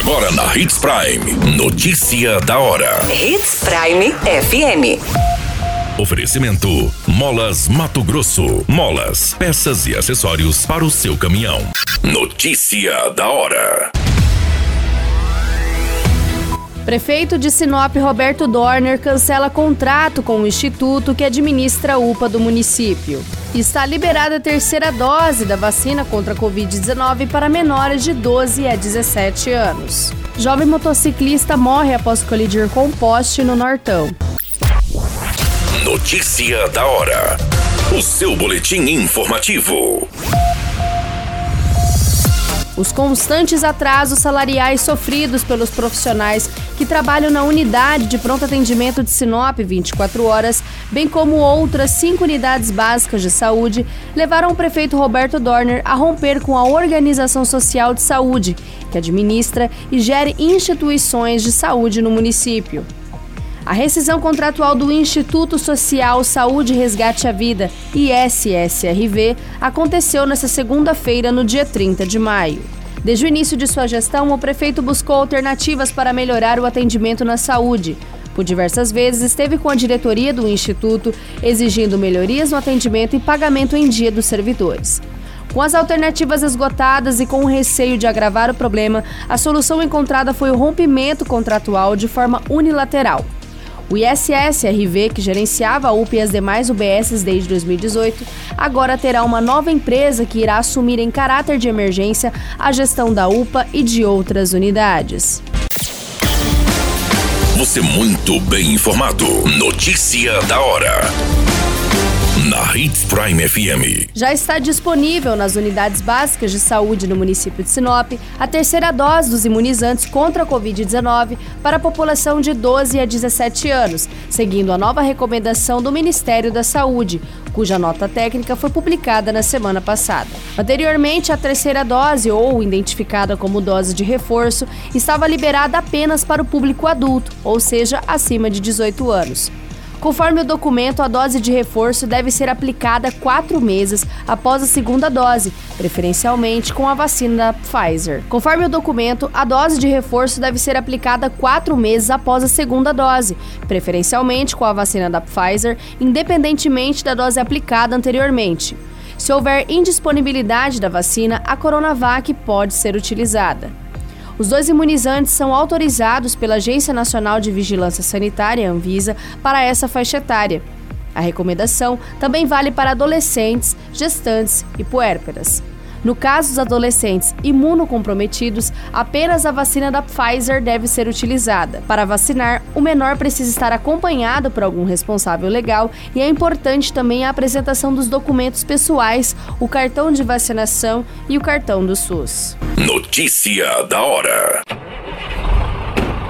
Agora na Hits Prime. Notícia da hora. Hits Prime FM. Oferecimento: Molas Mato Grosso. Molas, peças e acessórios para o seu caminhão. Notícia da hora. Prefeito de Sinop, Roberto Dorner, cancela contrato com o instituto que administra a UPA do município. Está liberada a terceira dose da vacina contra a Covid-19 para menores de 12 a 17 anos. Jovem motociclista morre após colidir com poste no Nortão. Notícia da hora. O seu boletim informativo. Os constantes atrasos salariais sofridos pelos profissionais que trabalham na unidade de pronto atendimento de Sinop 24 horas, bem como outras cinco unidades básicas de saúde, levaram o prefeito Roberto Dorner a romper com a Organização Social de Saúde, que administra e gere instituições de saúde no município. A rescisão contratual do Instituto Social Saúde Resgate à Vida, ISSRV, aconteceu nesta segunda-feira, no dia 30 de maio. Desde o início de sua gestão, o prefeito buscou alternativas para melhorar o atendimento na saúde. Por diversas vezes esteve com a diretoria do Instituto exigindo melhorias no atendimento e pagamento em dia dos servidores. Com as alternativas esgotadas e com o receio de agravar o problema, a solução encontrada foi o rompimento contratual de forma unilateral. O ISS-RV, que gerenciava a UPA e as demais UBSs desde 2018, agora terá uma nova empresa que irá assumir em caráter de emergência a gestão da UPA e de outras unidades. Você muito bem informado. Notícia da hora na Hits Prime FM. Já está disponível nas unidades básicas de saúde no município de Sinop a terceira dose dos imunizantes contra a Covid-19 para a população de 12 a 17 anos, seguindo a nova recomendação do Ministério da Saúde, cuja nota técnica foi publicada na semana passada. Anteriormente, a terceira dose, ou identificada como dose de reforço, estava liberada apenas para o público adulto, ou seja, acima de 18 anos. Conforme o documento, a dose de reforço deve ser aplicada quatro meses após a segunda dose, preferencialmente com a vacina da Pfizer. Conforme o documento, a dose de reforço deve ser aplicada quatro meses após a segunda dose, preferencialmente com a vacina da Pfizer, independentemente da dose aplicada anteriormente. Se houver indisponibilidade da vacina, a Coronavac pode ser utilizada. Os dois imunizantes são autorizados pela Agência Nacional de Vigilância Sanitária, Anvisa, para essa faixa etária. A recomendação também vale para adolescentes, gestantes e puérperas. No caso dos adolescentes imunocomprometidos, apenas a vacina da Pfizer deve ser utilizada. Para vacinar, o menor precisa estar acompanhado por algum responsável legal e é importante também a apresentação dos documentos pessoais, o cartão de vacinação e o cartão do SUS. Notícia da hora.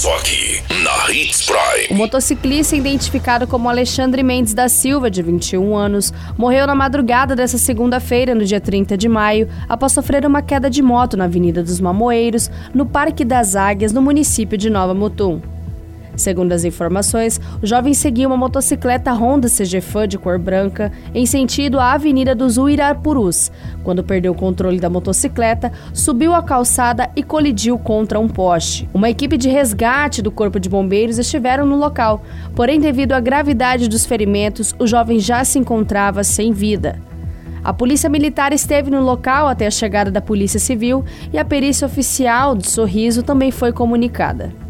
Só aqui, na Hits Prime. O motociclista identificado como Alexandre Mendes da Silva, de 21 anos, morreu na madrugada dessa segunda-feira, no dia 30 de maio, após sofrer uma queda de moto na Avenida dos Mamoeiros, no Parque das Águias, no município de Nova Mutum. Segundo as informações, o jovem seguia uma motocicleta Honda CG Fan de cor branca em sentido à Avenida dos Uirapurus. Quando perdeu o controle da motocicleta, subiu a calçada e colidiu contra um poste. Uma equipe de resgate do Corpo de Bombeiros estiveram no local, porém, devido à gravidade dos ferimentos, o jovem já se encontrava sem vida. A Polícia Militar esteve no local até a chegada da Polícia Civil e a perícia oficial de Sorriso também foi comunicada.